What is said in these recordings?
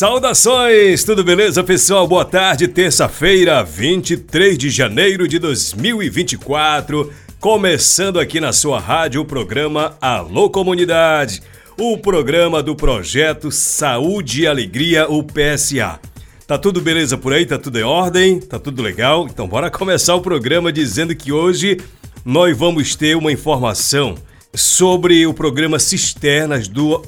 Saudações, tudo beleza, pessoal? Boa tarde, terça-feira, 23 de janeiro de 2024. Começando aqui na sua rádio o programa Alô Comunidade o programa do projeto Saúde e Alegria, o PSA. Tá tudo beleza por aí? Tá tudo em ordem? Tá tudo legal? Então bora começar o programa dizendo que hoje nós vamos ter uma informação sobre o programa Cisternas do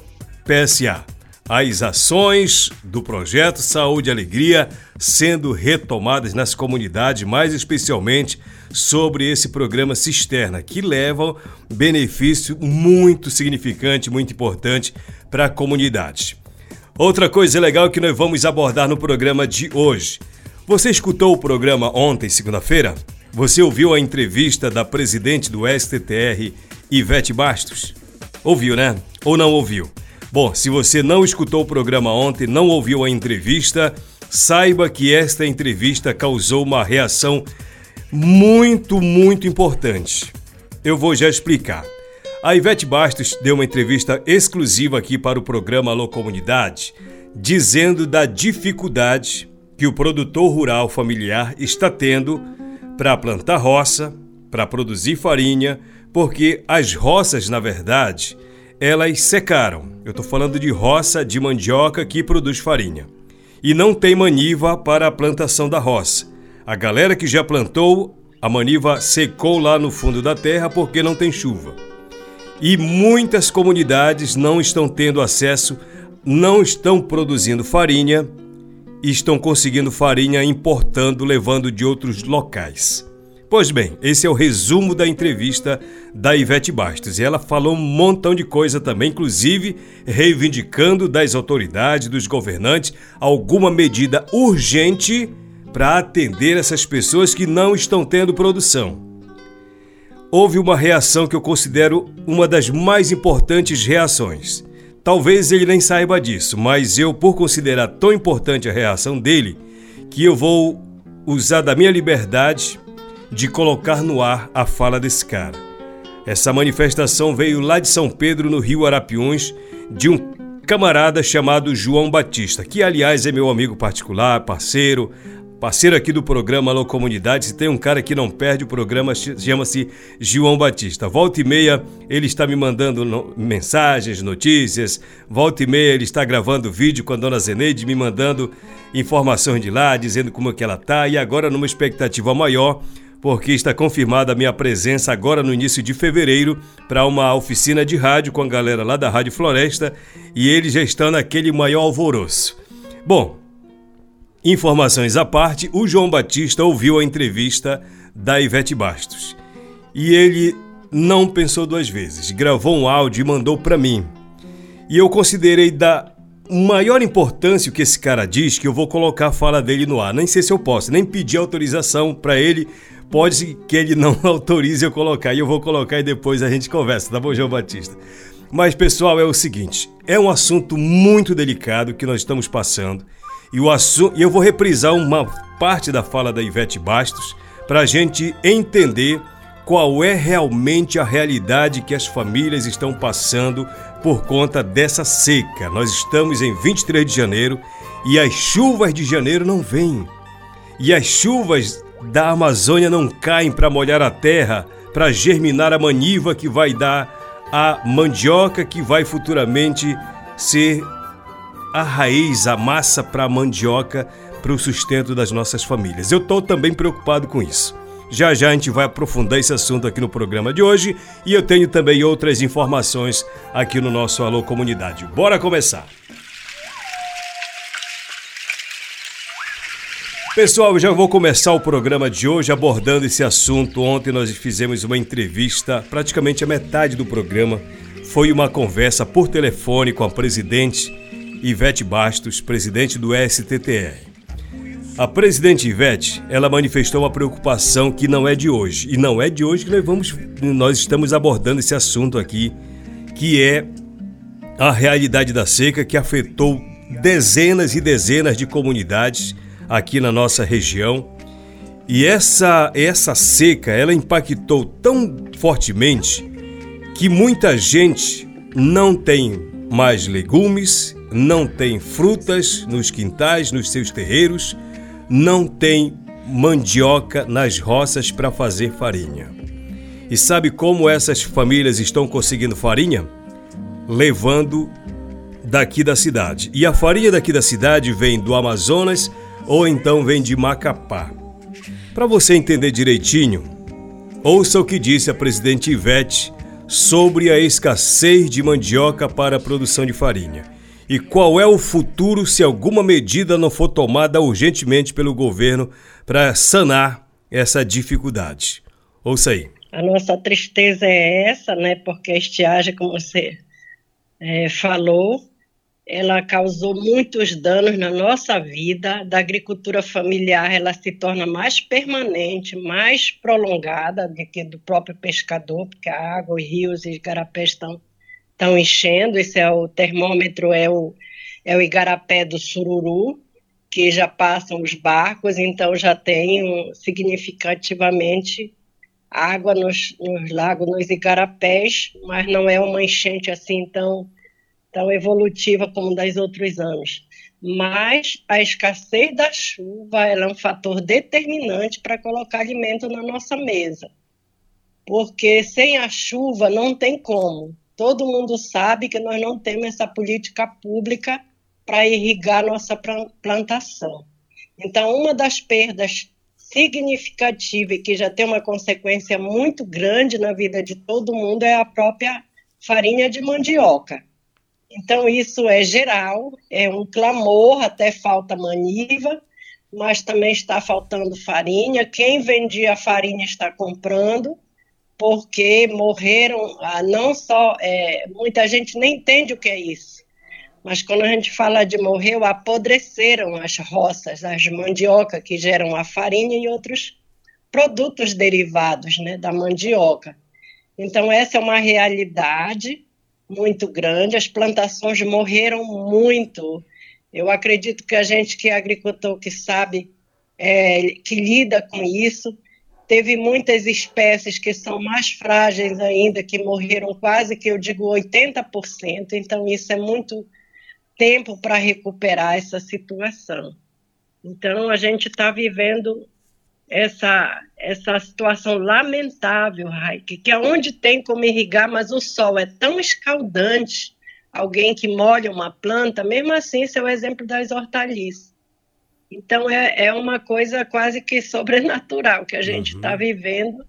PSA. As ações do projeto Saúde e Alegria sendo retomadas nas comunidades, mais especialmente sobre esse programa Cisterna, que leva benefício muito significante, muito importante para a comunidade. Outra coisa legal que nós vamos abordar no programa de hoje. Você escutou o programa ontem, segunda-feira? Você ouviu a entrevista da presidente do STTR, Ivete Bastos? Ouviu, né? Ou não ouviu? Bom, se você não escutou o programa ontem, não ouviu a entrevista, saiba que esta entrevista causou uma reação muito, muito importante. Eu vou já explicar. A Ivete Bastos deu uma entrevista exclusiva aqui para o programa Alô Comunidade, dizendo da dificuldade que o produtor rural familiar está tendo para plantar roça, para produzir farinha, porque as roças, na verdade, elas secaram. Eu estou falando de roça de mandioca que produz farinha. E não tem maniva para a plantação da roça. A galera que já plantou, a maniva secou lá no fundo da terra porque não tem chuva. E muitas comunidades não estão tendo acesso, não estão produzindo farinha e estão conseguindo farinha importando, levando de outros locais. Pois bem, esse é o resumo da entrevista da Ivete Bastos. E ela falou um montão de coisa também, inclusive reivindicando das autoridades, dos governantes, alguma medida urgente para atender essas pessoas que não estão tendo produção. Houve uma reação que eu considero uma das mais importantes reações. Talvez ele nem saiba disso, mas eu, por considerar tão importante a reação dele, que eu vou usar da minha liberdade de colocar no ar a fala desse cara. Essa manifestação veio lá de São Pedro, no Rio Arapiuns, de um camarada chamado João Batista, que aliás é meu amigo particular, parceiro, parceiro aqui do programa Alô Comunidade. Se tem um cara que não perde o programa, chama-se João Batista. Volta e meia ele está me mandando no... mensagens, notícias. Volta e meia ele está gravando vídeo com a dona Zeneide, me mandando informações de lá, dizendo como é que ela tá. E agora numa expectativa maior, porque está confirmada a minha presença agora no início de fevereiro para uma oficina de rádio com a galera lá da Rádio Floresta e eles já estão naquele maior alvoroço. Bom, Informações à parte, o João Batista ouviu a entrevista da Ivete Bastos. E ele não pensou duas vezes, gravou um áudio e mandou para mim. E eu considerei da maior importância o que esse cara diz que eu vou colocar a fala dele no ar. Nem sei se eu posso, nem pedir autorização para ele. Pode que ele não autorize eu colocar e eu vou colocar e depois a gente conversa, tá bom, João Batista? Mas pessoal, é o seguinte, é um assunto muito delicado que nós estamos passando e, o assunto, eu vou reprisar uma parte da fala da Ivete Bastos para a gente entender qual é realmente a realidade que as famílias estão passando por conta dessa seca. Nós estamos em 23 de janeiro e as chuvas de janeiro não vêm. E as chuvas da Amazônia não caem para molhar a terra, para germinar a maniva que vai dar a mandioca que vai futuramente ser a raiz, a massa para a mandioca, para o sustento das nossas famílias. Eu estou também preocupado com isso. Já já a gente vai aprofundar esse assunto aqui no programa de hoje e eu tenho também outras informações aqui no nosso Alô Comunidade. Bora começar! Pessoal, já vou começar o programa de hoje abordando esse assunto. Ontem nós fizemos uma entrevista, praticamente a metade do programa foi uma conversa por telefone com a presidente Ivete Bastos, presidente do STTR. A presidente Ivete, ela manifestou uma preocupação que não é de hoje, e não é de hoje que nós vamos nós estamos abordando esse assunto aqui, que é a realidade da seca que afetou dezenas e dezenas de comunidades aqui na nossa região. E essa essa seca, ela impactou tão fortemente que muita gente não tem mais legumes, não tem frutas nos quintais, nos seus terreiros, não tem mandioca nas roças para fazer farinha. E sabe como essas famílias estão conseguindo farinha? Levando daqui da cidade. E a farinha daqui da cidade vem do Amazonas ou então vem de Macapá. Para você entender direitinho, ouça o que disse a presidente Ivete sobre a escassez de mandioca para a produção de farinha. E qual é o futuro se alguma medida não for tomada urgentemente pelo governo para sanar essa dificuldade? Ouça aí. A nossa tristeza é essa, né? Porque a estiagem, como você é, falou, ela causou muitos danos na nossa vida. Da agricultura familiar, ela se torna mais permanente, mais prolongada do que do próprio pescador, porque a água, os rios e igarapés estão, estão enchendo. Esse é o termômetro, é o, é o igarapé do sururu, que já passam os barcos, então já tem um, significativamente água nos, nos lagos, nos igarapés, mas não é uma enchente assim tão tão evolutiva como das outros anos. Mas a escassez da chuva é um fator determinante para colocar alimento na nossa mesa. Porque sem a chuva não tem como. Todo mundo sabe que nós não temos essa política pública para irrigar nossa plantação. Então, uma das perdas significativas e que já tem uma consequência muito grande na vida de todo mundo é a própria farinha de mandioca então, isso é geral, é um clamor, até falta maniva, mas também está faltando farinha. Quem vendia farinha está comprando, porque morreram, ah, não só, é, muita gente nem entende o que é isso, mas quando a gente fala de morreu, apodreceram as roças, as mandioca que geram a farinha e outros produtos derivados né, da mandioca. Então, essa é uma realidade muito grande, as plantações morreram muito. Eu acredito que a gente que é agricultor, que sabe, é, que lida com isso, teve muitas espécies que são mais frágeis ainda, que morreram quase que eu digo 80%, então isso é muito tempo para recuperar essa situação. Então a gente está vivendo essa, essa situação lamentável, Raik, que aonde é tem como irrigar, mas o sol é tão escaldante, alguém que molha uma planta, mesmo assim, esse é o exemplo das hortaliças. Então, é, é uma coisa quase que sobrenatural que a gente está uhum. vivendo,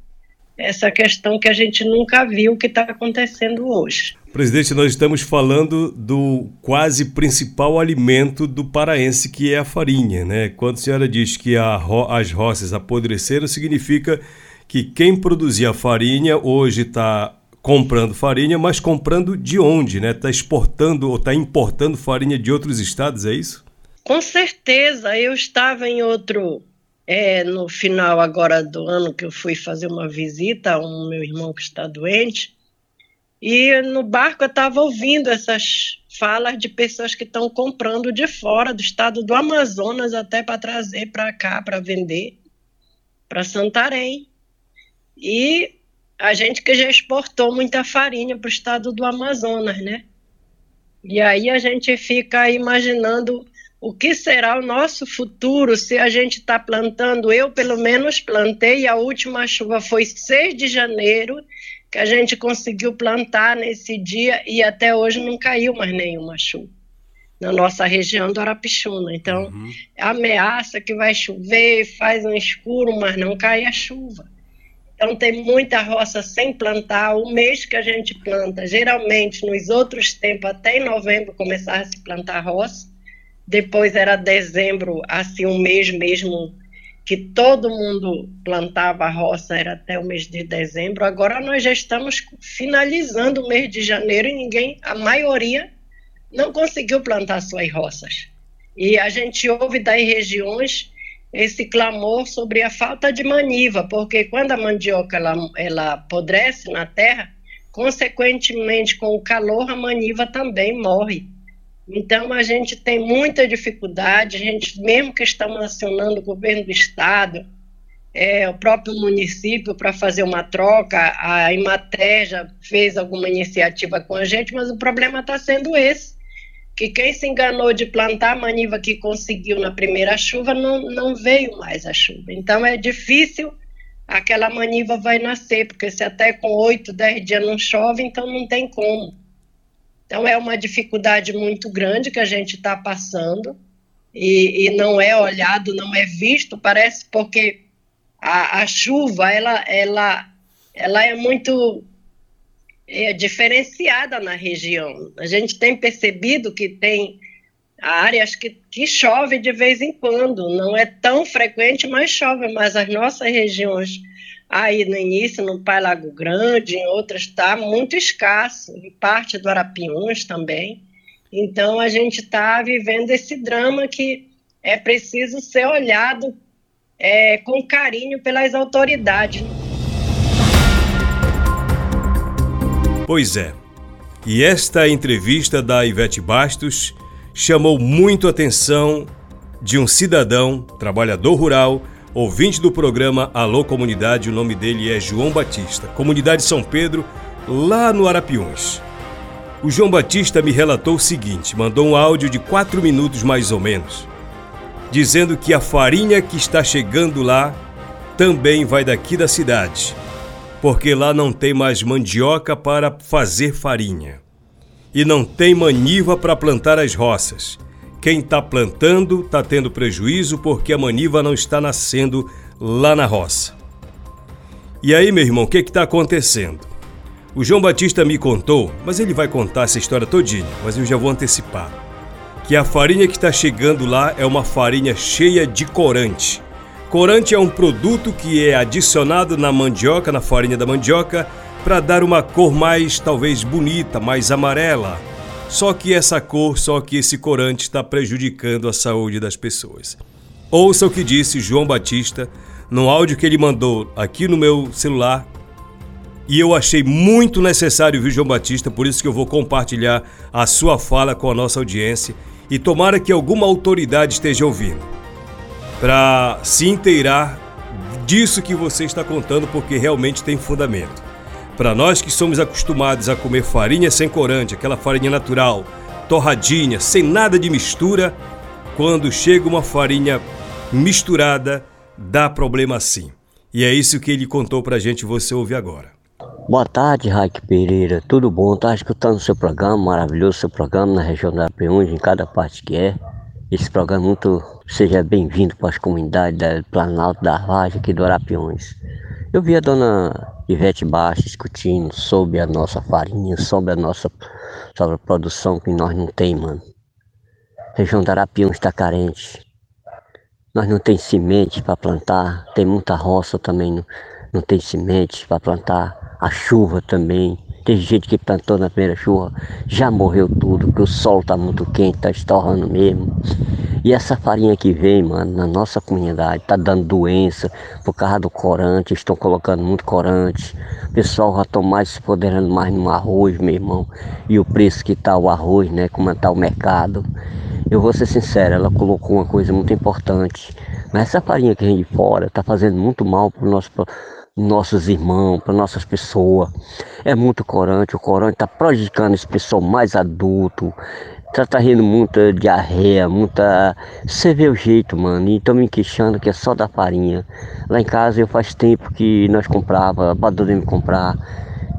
essa questão que a gente nunca viu que está acontecendo hoje. Presidente, nós estamos falando do quase principal alimento do paraense, que é a farinha, né? Quando a senhora diz que ro as roças apodreceram, significa que quem produzia farinha hoje está comprando farinha, mas comprando de onde, né? Está exportando ou está importando farinha de outros estados, é isso? Com certeza. Eu estava em outro, é, no final agora do ano que eu fui fazer uma visita a um meu irmão que está doente e no barco eu estava ouvindo essas falas de pessoas que estão comprando de fora do estado do Amazonas até para trazer para cá para vender para Santarém. E a gente que já exportou muita farinha para o estado do Amazonas, né? E aí a gente fica imaginando o que será o nosso futuro se a gente está plantando. Eu, pelo menos, plantei, a última chuva foi 6 de janeiro que a gente conseguiu plantar nesse dia e até hoje não caiu mais nenhuma chuva na nossa região do Arapixuna. Então, uhum. ameaça que vai chover, faz um escuro, mas não cai a chuva. Então, tem muita roça sem plantar. O mês que a gente planta, geralmente nos outros tempos, até em novembro, começar a se plantar roça. Depois era dezembro, assim, um mês mesmo que todo mundo plantava roça, era até o mês de dezembro. Agora nós já estamos finalizando o mês de janeiro e ninguém, a maioria, não conseguiu plantar suas roças. E a gente ouve das regiões esse clamor sobre a falta de maniva, porque quando a mandioca ela, ela apodrece na terra, consequentemente com o calor a maniva também morre. Então a gente tem muita dificuldade, a gente mesmo que estamos acionando o governo do estado, é, o próprio município para fazer uma troca, a Imater já fez alguma iniciativa com a gente, mas o problema está sendo esse que quem se enganou de plantar a maniva que conseguiu na primeira chuva não, não veio mais a chuva. Então é difícil aquela maniva vai nascer, porque se até com oito, dez dias não chove, então não tem como. Então é uma dificuldade muito grande que a gente está passando e, e, não é olhado, não é visto, parece porque a, a chuva ela, ela, ela é muito é, diferenciada na região. A gente tem percebido que tem áreas que, que chove de vez em quando, não é tão frequente, mas chove, mas as nossas regiões aí no início, no Pai Lago Grande, em outras está muito escasso, em parte do Arapiuns também. Então a gente está vivendo esse drama que é preciso ser olhado é, com carinho pelas autoridades. Pois é. E esta entrevista da Ivete Bastos chamou muito a atenção de um cidadão, trabalhador rural, ouvinte do programa Alô Comunidade. O nome dele é João Batista, Comunidade São Pedro, lá no Arapiuns. O João Batista me relatou o seguinte: mandou um áudio de quatro minutos mais ou menos, dizendo que a farinha que está chegando lá também vai daqui da cidade porque lá não tem mais mandioca para fazer farinha. E não tem maniva para plantar as roças. Quem está plantando está tendo prejuízo porque a maniva não está nascendo lá na roça. E aí, meu irmão, o que está acontecendo? O João Batista me contou, mas ele vai contar essa história todinha, mas eu já vou antecipar. Que a farinha que está chegando lá é uma farinha cheia de corante Corante é um produto que é adicionado na mandioca, na farinha da mandioca, para dar uma cor mais talvez bonita, mais amarela. Só que essa cor, só que esse corante está prejudicando a saúde das pessoas. Ouça o que disse João Batista no áudio que ele mandou aqui no meu celular. E eu achei muito necessário ouvir João Batista, por isso que eu vou compartilhar a sua fala com a nossa audiência e tomara que alguma autoridade esteja ouvindo para se inteirar disso que você está contando, porque realmente tem fundamento. Para nós que somos acostumados a comer farinha sem corante, aquela farinha natural, torradinha, sem nada de mistura, quando chega uma farinha misturada, dá problema sim. E é isso que ele contou para a gente, você ouve agora. Boa tarde, Raik Pereira. Tudo bom? Tá escutando o seu programa, maravilhoso seu programa na região da P1, em cada parte que é. Esse programa é muito seja bem-vindo para as comunidades do Planalto da Vargem aqui do Arapiões. Eu vi a dona Ivete Baixa discutindo sobre a nossa farinha, sobre a nossa sobre a produção que nós não tem, mano. Região do Arapiões está carente. Nós não tem semente para plantar, tem muita roça também, não, não tem semente para plantar. A chuva também tem gente que plantou na primeira chuva, já morreu tudo, porque o sol está muito quente, está estorrando mesmo. E essa farinha que vem, mano, na nossa comunidade, tá dando doença por causa do corante, estão colocando muito corante. O pessoal já estão mais se poderando mais no arroz, meu irmão. E o preço que tá o arroz, né? Como está o mercado. Eu vou ser sincero, ela colocou uma coisa muito importante. Mas essa farinha que vem de fora tá fazendo muito mal pro nosso nossos irmãos, para nossas pessoas. É muito corante, o corante está prejudicando esse pessoal mais adulto. Tá trazendo muita diarreia, muita. Você vê o jeito, mano. E estão me queixando que é só da farinha. Lá em casa eu faz tempo que nós comprava, abandonei comprar.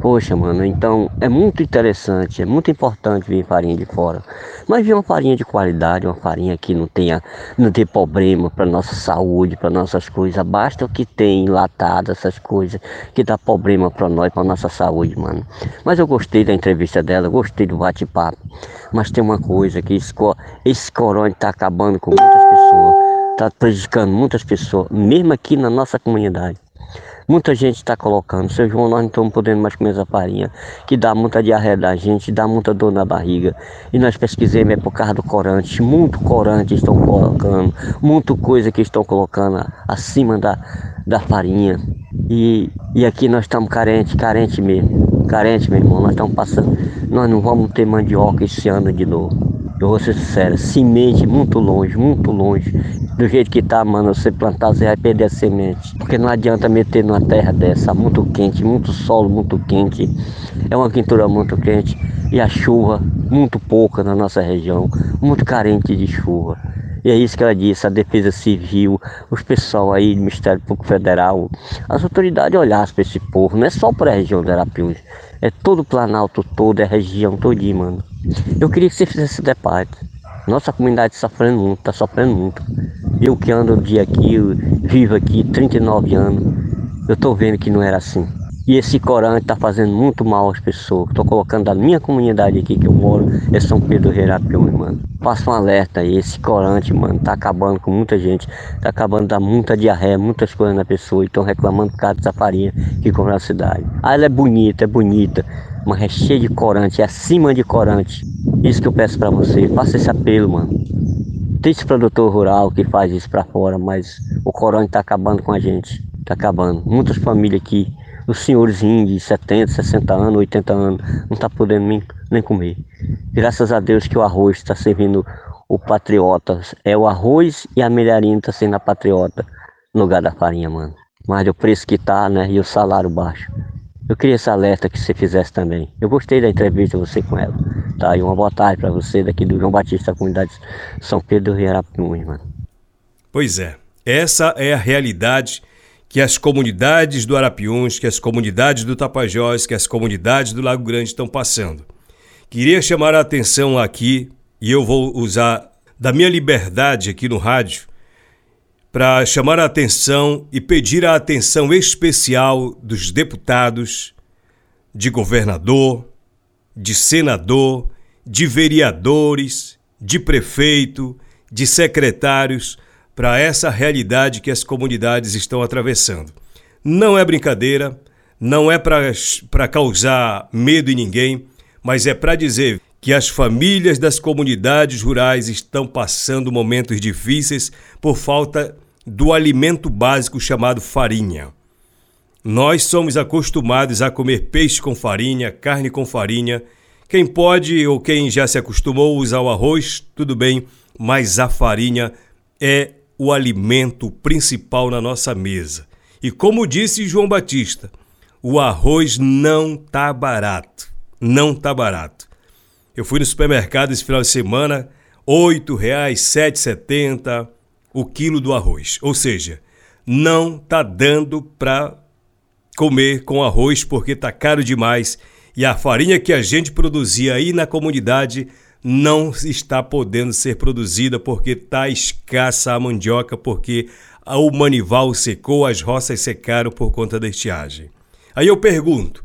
Poxa, mano, então é muito interessante, é muito importante vir farinha de fora. Mas vir uma farinha de qualidade, uma farinha que não tenha, não tenha problema para nossa saúde, para nossas coisas. Basta o que tem enlatado, essas coisas, que dá problema para nós, para nossa saúde, mano. Mas eu gostei da entrevista dela, gostei do bate-papo. Mas tem uma coisa que esse, esse corona está acabando com muitas pessoas, está prejudicando muitas pessoas, mesmo aqui na nossa comunidade. Muita gente está colocando, seu João, nós não estamos podendo mais comer essa farinha, que dá muita diarreia da gente, dá muita dor na barriga. E nós pesquisemos é por causa do corante, muito corante estão colocando, muita coisa que estão colocando acima da, da farinha. E, e aqui nós estamos carentes, carente mesmo, carente, meu irmão, nós estamos passando, nós não vamos ter mandioca esse ano de novo. Eu vou ser sincero, semente muito longe, muito longe. Do jeito que tá, mano, você plantar, você vai perder a semente. Porque não adianta meter numa terra dessa, muito quente, muito solo muito quente. É uma quintura muito quente. E a chuva, muito pouca na nossa região, muito carente de chuva. E é isso que ela disse, a Defesa Civil, os pessoal aí do Ministério Público Federal, as autoridades olhassem para esse povo, não é só para a região do Arapiuns, é todo o Planalto todo, é a região todinha, mano. Eu queria que você fizesse esse parte. Nossa comunidade está sofrendo muito, está sofrendo muito. Eu que ando dia aqui, vivo aqui 39 anos, eu estou vendo que não era assim. E esse corante está fazendo muito mal às pessoas. Estou colocando da minha comunidade aqui que eu moro, é São Pedro Reirapiões, mano. Passa um alerta aí, esse corante, mano, tá acabando com muita gente. Tá acabando dá muita diarreia, muitas coisas na pessoa. E estão reclamando por causa dessa farinha que compra na cidade. Ah, ela é bonita, é bonita, mas é cheia de corante, é acima de corante. Isso que eu peço para você, faça esse apelo, mano. Esse produtor rural que faz isso para fora, mas o corante tá acabando com a gente. Tá acabando. Muitas famílias aqui os senhorzinhos de 70, 60 anos, 80 anos, não está podendo nem, nem comer. Graças a Deus que o arroz está servindo o patriota. É o arroz e a milharinha está sendo a patriota no lugar da farinha, mano. Mas o preço que tá, né? E o salário baixo. Eu queria esse alerta que você fizesse também. Eu gostei da entrevista você com ela. Tá? E uma boa tarde para você daqui do João Batista, da comunidade São Pedro do Riarapuns, mano. Pois é. Essa é a realidade que as comunidades do Arapiuns, que as comunidades do Tapajós, que as comunidades do Lago Grande estão passando. Queria chamar a atenção aqui, e eu vou usar da minha liberdade aqui no rádio, para chamar a atenção e pedir a atenção especial dos deputados, de governador, de senador, de vereadores, de prefeito, de secretários, para essa realidade que as comunidades estão atravessando. Não é brincadeira, não é para causar medo em ninguém, mas é para dizer que as famílias das comunidades rurais estão passando momentos difíceis por falta do alimento básico chamado farinha. Nós somos acostumados a comer peixe com farinha, carne com farinha. Quem pode ou quem já se acostumou a usar o arroz, tudo bem, mas a farinha é o alimento principal na nossa mesa. E como disse João Batista, o arroz não tá barato. Não tá barato. Eu fui no supermercado esse final de semana, R$ 8,00, R$ 7,70 o quilo do arroz. Ou seja, não tá dando para comer com arroz porque tá caro demais e a farinha que a gente produzia aí na comunidade não está podendo ser produzida porque está escassa a mandioca, porque o manival secou, as roças secaram por conta da estiagem. Aí eu pergunto: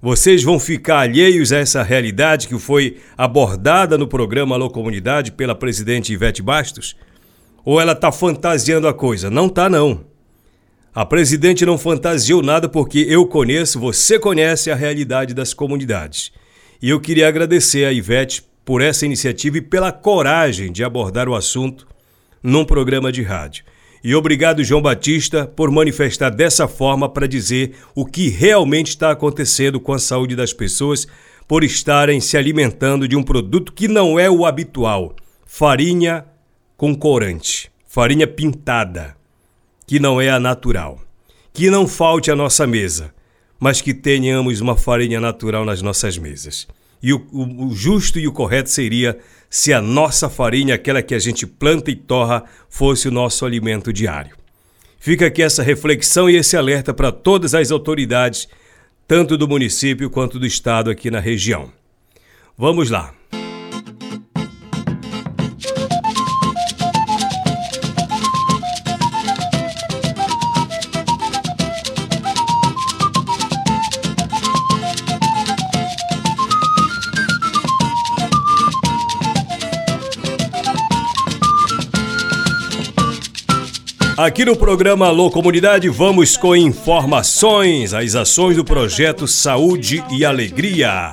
vocês vão ficar alheios a essa realidade que foi abordada no programa Alô Comunidade pela presidente Ivete Bastos? Ou ela está fantasiando a coisa? Não está, não. A presidente não fantasiou nada porque eu conheço, você conhece a realidade das comunidades. E eu queria agradecer a Ivete por essa iniciativa e pela coragem de abordar o assunto num programa de rádio. E obrigado, João Batista, por manifestar dessa forma para dizer o que realmente está acontecendo com a saúde das pessoas por estarem se alimentando de um produto que não é o habitual: farinha com corante, farinha pintada, que não é a natural. Que não falte à nossa mesa, mas que tenhamos uma farinha natural nas nossas mesas. E o, o, o, justo e o correto seria se a nossa farinha, aquela que a gente planta e torra, fosse o nosso alimento diário. Fica aqui essa reflexão e esse alerta para todas as autoridades tanto do município quanto do estado aqui na região. Vamos lá. Aqui no programa Alô Comunidade vamos com informações, as ações do projeto Saúde e Alegria.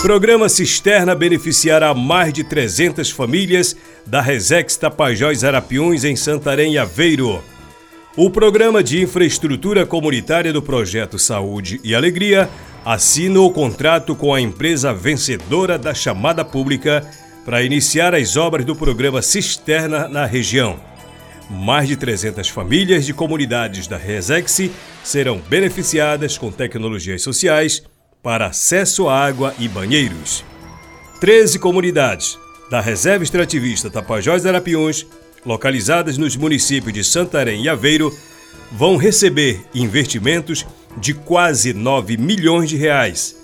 Programa Cisterna beneficiará mais de 300 famílias da Resex Tapajós Arapiuns em Santarém e Aveiro. O Programa de Infraestrutura Comunitária do Projeto Saúde e Alegria assina o contrato com a empresa vencedora da chamada pública para iniciar as obras do programa Cisterna na região. Mais de 300 famílias de comunidades da Resex serão beneficiadas com tecnologias sociais para acesso à água e banheiros. 13 comunidades da Reserva Extrativista Tapajós Arapiuns, localizadas nos municípios de Santarém e Aveiro, vão receber investimentos de quase 9 milhões de reais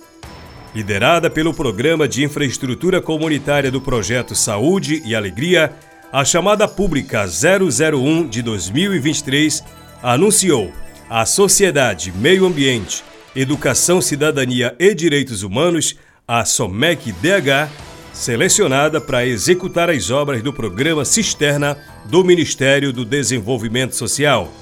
liderada pelo Programa de Infraestrutura Comunitária do Projeto Saúde e Alegria, a chamada pública 001 de 2023 anunciou a Sociedade Meio Ambiente, Educação, Cidadania e Direitos Humanos, a SOMEC DH, selecionada para executar as obras do programa Cisterna do Ministério do Desenvolvimento Social.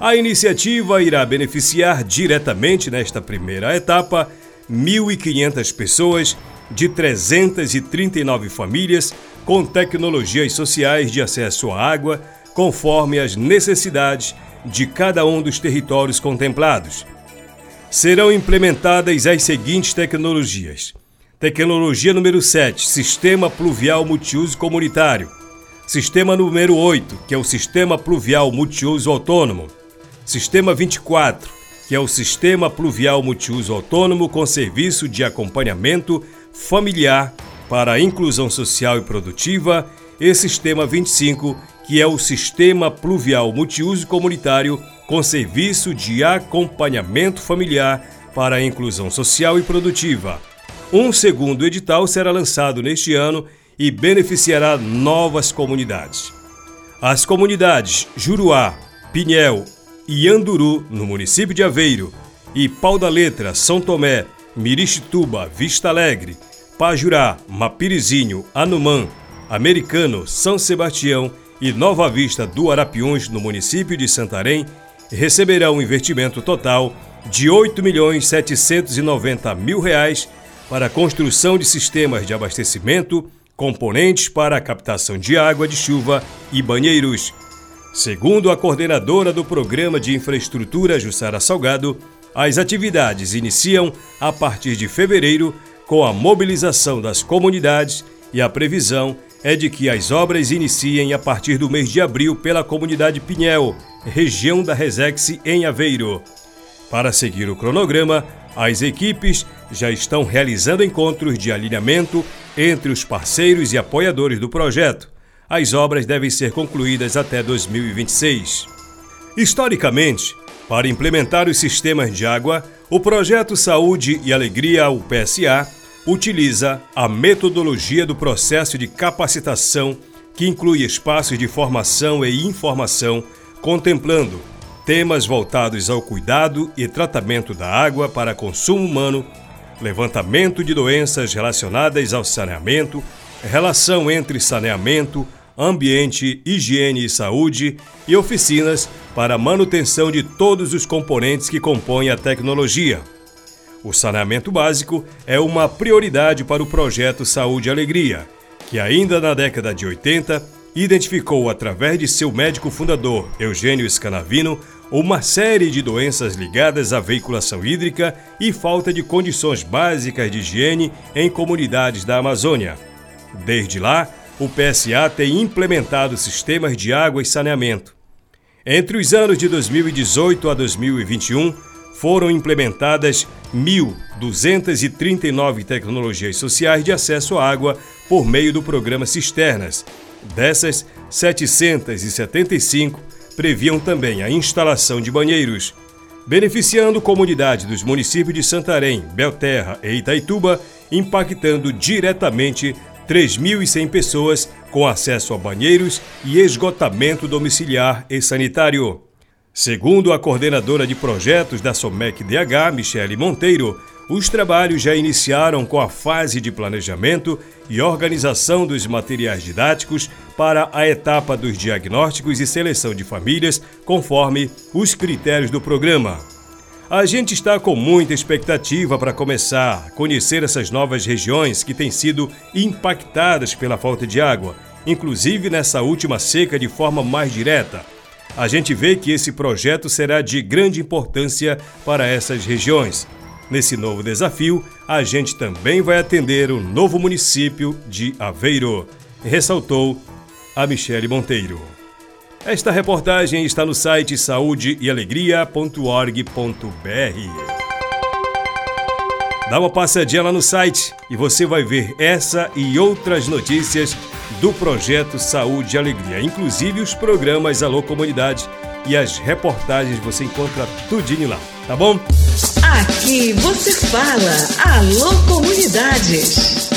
A iniciativa irá beneficiar diretamente nesta primeira etapa 1.500 pessoas de 339 famílias com tecnologias sociais de acesso à água, conforme as necessidades de cada um dos territórios contemplados. Serão implementadas as seguintes tecnologias: Tecnologia número 7, Sistema Pluvial Multiuso Comunitário. Sistema número 8, que é o Sistema Pluvial Multiuso Autônomo. Sistema 24, que é o Sistema Pluvial Multiuso Autônomo com serviço de acompanhamento familiar para a inclusão social e produtiva, e Sistema 25, que é o Sistema Pluvial Multiuso Comunitário com serviço de acompanhamento familiar para a inclusão social e produtiva. Um segundo edital será lançado neste ano e beneficiará novas comunidades. As comunidades Juruá, Pinhel, Ianduru, no município de Aveiro, e Pau da Letra, São Tomé, Mirixituba, Vista Alegre, Pajurá, Mapirizinho, Anumã, Americano, São Sebastião e Nova Vista do Arapiuns, no município de Santarém, receberão um investimento total de 8.790 mil reais para a construção de sistemas de abastecimento, componentes para a captação de água de chuva e banheiros. Segundo a coordenadora do Programa de Infraestrutura, Jussara Salgado, as atividades iniciam a partir de fevereiro com a mobilização das comunidades e a previsão é de que as obras iniciem a partir do mês de abril pela comunidade Pinhel, região da Resex em Aveiro. Para seguir o cronograma, as equipes já estão realizando encontros de alinhamento entre os parceiros e apoiadores do projeto as obras devem ser concluídas até 2026. Historicamente, para implementar os sistemas de água, o projeto Saúde e Alegria, o PSA, utiliza a metodologia do processo de capacitação, que inclui espaços de formação e informação, contemplando temas voltados ao cuidado e tratamento da água para consumo humano, levantamento de doenças relacionadas ao saneamento, relação entre saneamento, ambiente, higiene e saúde e oficinas para manutenção de todos os componentes que compõem a tecnologia. O saneamento básico é uma prioridade para o projeto Saúde e Alegria, que ainda na década de 80 identificou através de seu médico fundador, Eugênio Scanavino, uma série de doenças ligadas à veiculação hídrica e falta de condições básicas de higiene em comunidades da Amazônia. Desde lá, o PSA tem implementado sistemas de água e saneamento. Entre os anos de 2018 a 2021, foram implementadas 1.239 tecnologias sociais de acesso à água por meio do programa Cisternas. Dessas, 775 previam também a instalação de banheiros. beneficiando comunidades dos municípios de Santarém, Belterra e Itaituba, impactando diretamente 3.100 pessoas com acesso a banheiros e esgotamento domiciliar e sanitário. Segundo a coordenadora de projetos da SOMEC DH, Michele Monteiro, os trabalhos já iniciaram com a fase de planejamento e organização dos materiais didáticos para a etapa dos diagnósticos e seleção de famílias, conforme os critérios do programa. A gente está com muita expectativa para começar a conhecer essas novas regiões que têm sido impactadas pela falta de água, inclusive nessa última seca de forma mais direta. A gente vê que esse projeto será de grande importância para essas regiões. Nesse novo desafio, a gente também vai atender o novo município de Aveiro, ressaltou a Michele Monteiro. Esta reportagem está no site saudeealegria.org.br. Dá uma passadinha lá no site e você vai ver essa e outras notícias do projeto Saúde e Alegria, inclusive os programas Alô Comunidade e as reportagens você encontra tudinho lá, tá bom? Aqui você fala Alô Comunidades.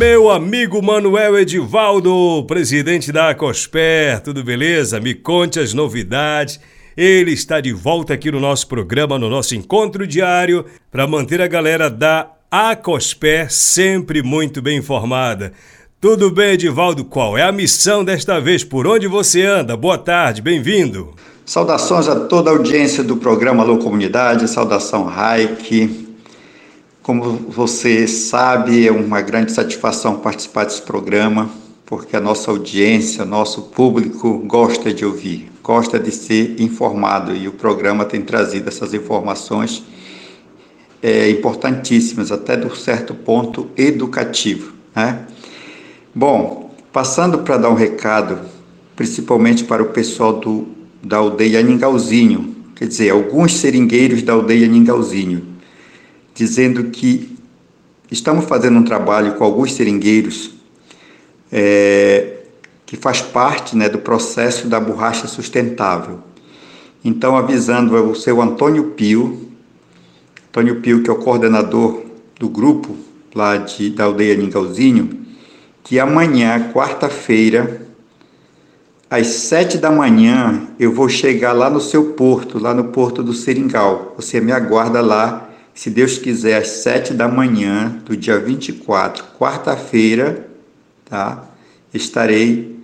Meu amigo Manuel Edivaldo, presidente da Cosper, tudo beleza? Me conte as novidades. Ele está de volta aqui no nosso programa, no nosso encontro diário, para manter a galera da Acosper sempre muito bem informada. Tudo bem, Edivaldo? Qual é a missão desta vez? Por onde você anda? Boa tarde, bem-vindo. Saudações a toda a audiência do programa Alô Comunidade, saudação Raik, como você sabe, é uma grande satisfação participar desse programa, porque a nossa audiência, nosso público gosta de ouvir, gosta de ser informado e o programa tem trazido essas informações é, importantíssimas, até do certo ponto educativo. Né? Bom, passando para dar um recado, principalmente para o pessoal do, da aldeia Ningauzinho, quer dizer, alguns seringueiros da aldeia Ningauzinho dizendo que estamos fazendo um trabalho com alguns seringueiros é, que faz parte né, do processo da borracha sustentável. Então, avisando o seu Antônio Pio, Antônio Pio, que é o coordenador do grupo lá de, da aldeia Ningauzinho, que amanhã, quarta-feira, às sete da manhã, eu vou chegar lá no seu porto, lá no porto do Seringal. Você me aguarda lá se Deus quiser, às sete da manhã do dia 24, quarta-feira, tá? Estarei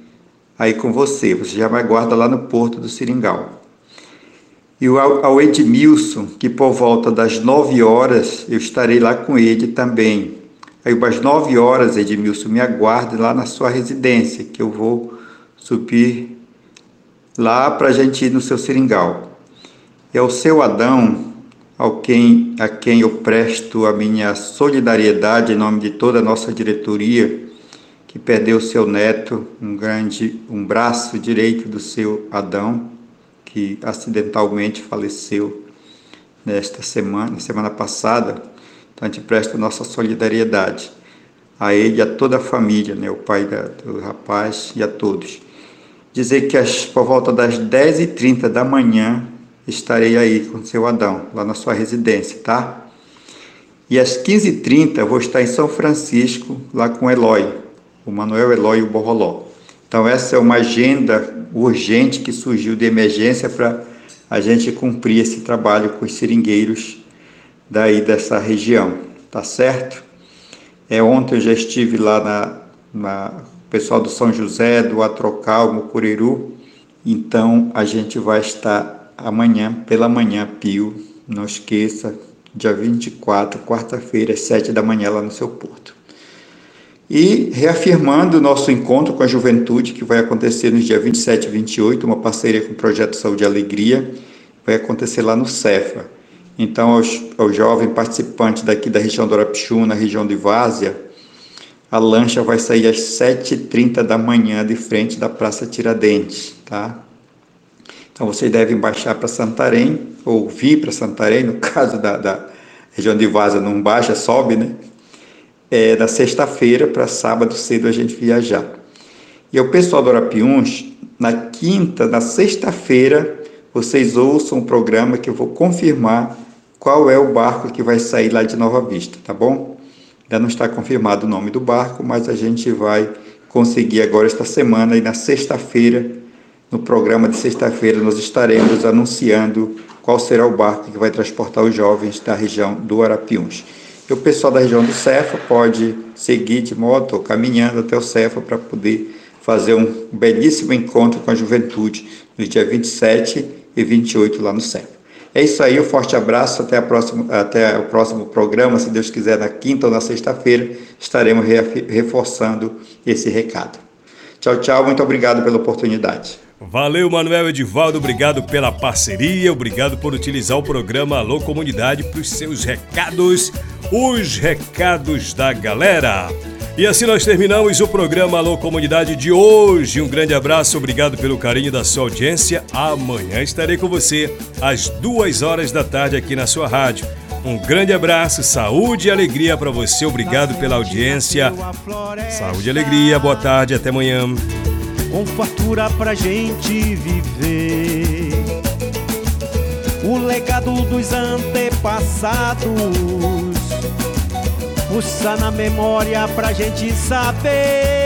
aí com você. Você já me aguarda lá no Porto do Seringal. E ao Edmilson, que por volta das nove horas eu estarei lá com ele também. Aí às nove horas, Edmilson, me aguarde lá na sua residência, que eu vou subir lá para a gente ir no seu seringal. E ao seu Adão, ao quem, a quem eu presto a minha solidariedade em nome de toda a nossa diretoria, que perdeu seu neto, um grande, um braço direito do seu Adão, que acidentalmente faleceu nesta semana, semana passada. Então a gente presta a nossa solidariedade a ele e a toda a família, né, o pai da, do rapaz e a todos. Dizer que às, por volta das 10h30 da manhã estarei aí com o seu Adão, lá na sua residência, tá? E às 15h30 eu vou estar em São Francisco, lá com o Eloy, o Manuel Eloy o Borroló. Então essa é uma agenda urgente que surgiu de emergência para a gente cumprir esse trabalho com os seringueiros daí dessa região, tá certo? É, ontem eu já estive lá na, na pessoal do São José, do Atrocal, Mucuriru, então a gente vai estar amanhã, pela manhã, Pio, não esqueça, dia 24, quarta-feira, às 7 da manhã, lá no seu porto. E reafirmando o nosso encontro com a juventude, que vai acontecer nos dias 27 e 28, uma parceria com o Projeto Saúde e Alegria, vai acontecer lá no Cefa. Então, aos, jovens participantes daqui da região do Arapixu, na região de Várzea, a lancha vai sair às 7h30 da manhã de frente da Praça Tiradentes, tá? Então vocês devem baixar para Santarém, ou vir para Santarém, no caso da, da região de Vaza não baixa, sobe, né? É, da sexta-feira para sábado cedo a gente viajar. E o pessoal do Arapiuns, na quinta, na sexta-feira, vocês ouçam o programa que eu vou confirmar qual é o barco que vai sair lá de Nova Vista, tá bom? Ainda não está confirmado o nome do barco, mas a gente vai conseguir agora esta semana e na sexta-feira, no programa de sexta-feira, nós estaremos anunciando qual será o barco que vai transportar os jovens da região do Arapiuns. E o pessoal da região do Cefa pode seguir de moto ou caminhando até o Cefa para poder fazer um belíssimo encontro com a juventude no dia 27 e 28 lá no Cefa. É isso aí, um forte abraço, até, próxima, até o próximo programa, se Deus quiser, na quinta ou na sexta-feira, estaremos reforçando esse recado. Tchau, tchau, muito obrigado pela oportunidade. Valeu, Manuel Edivaldo, obrigado pela parceria, obrigado por utilizar o programa Alô Comunidade para os seus recados, os recados da galera. E assim nós terminamos o programa Alô Comunidade de hoje. Um grande abraço, obrigado pelo carinho da sua audiência. Amanhã estarei com você às duas horas da tarde aqui na sua rádio. Um grande abraço, saúde e alegria para você. Obrigado pela audiência. Saúde e alegria, boa tarde, até amanhã com fartura pra gente viver. O legado dos antepassados, pulsa na memória pra gente saber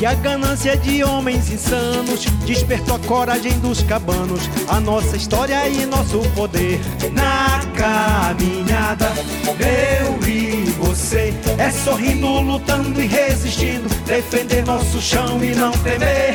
que a ganância de homens insanos despertou a coragem dos cabanos, a nossa história e nosso poder. Na caminhada, eu e você é sorrindo, lutando e resistindo, defender nosso chão e não temer.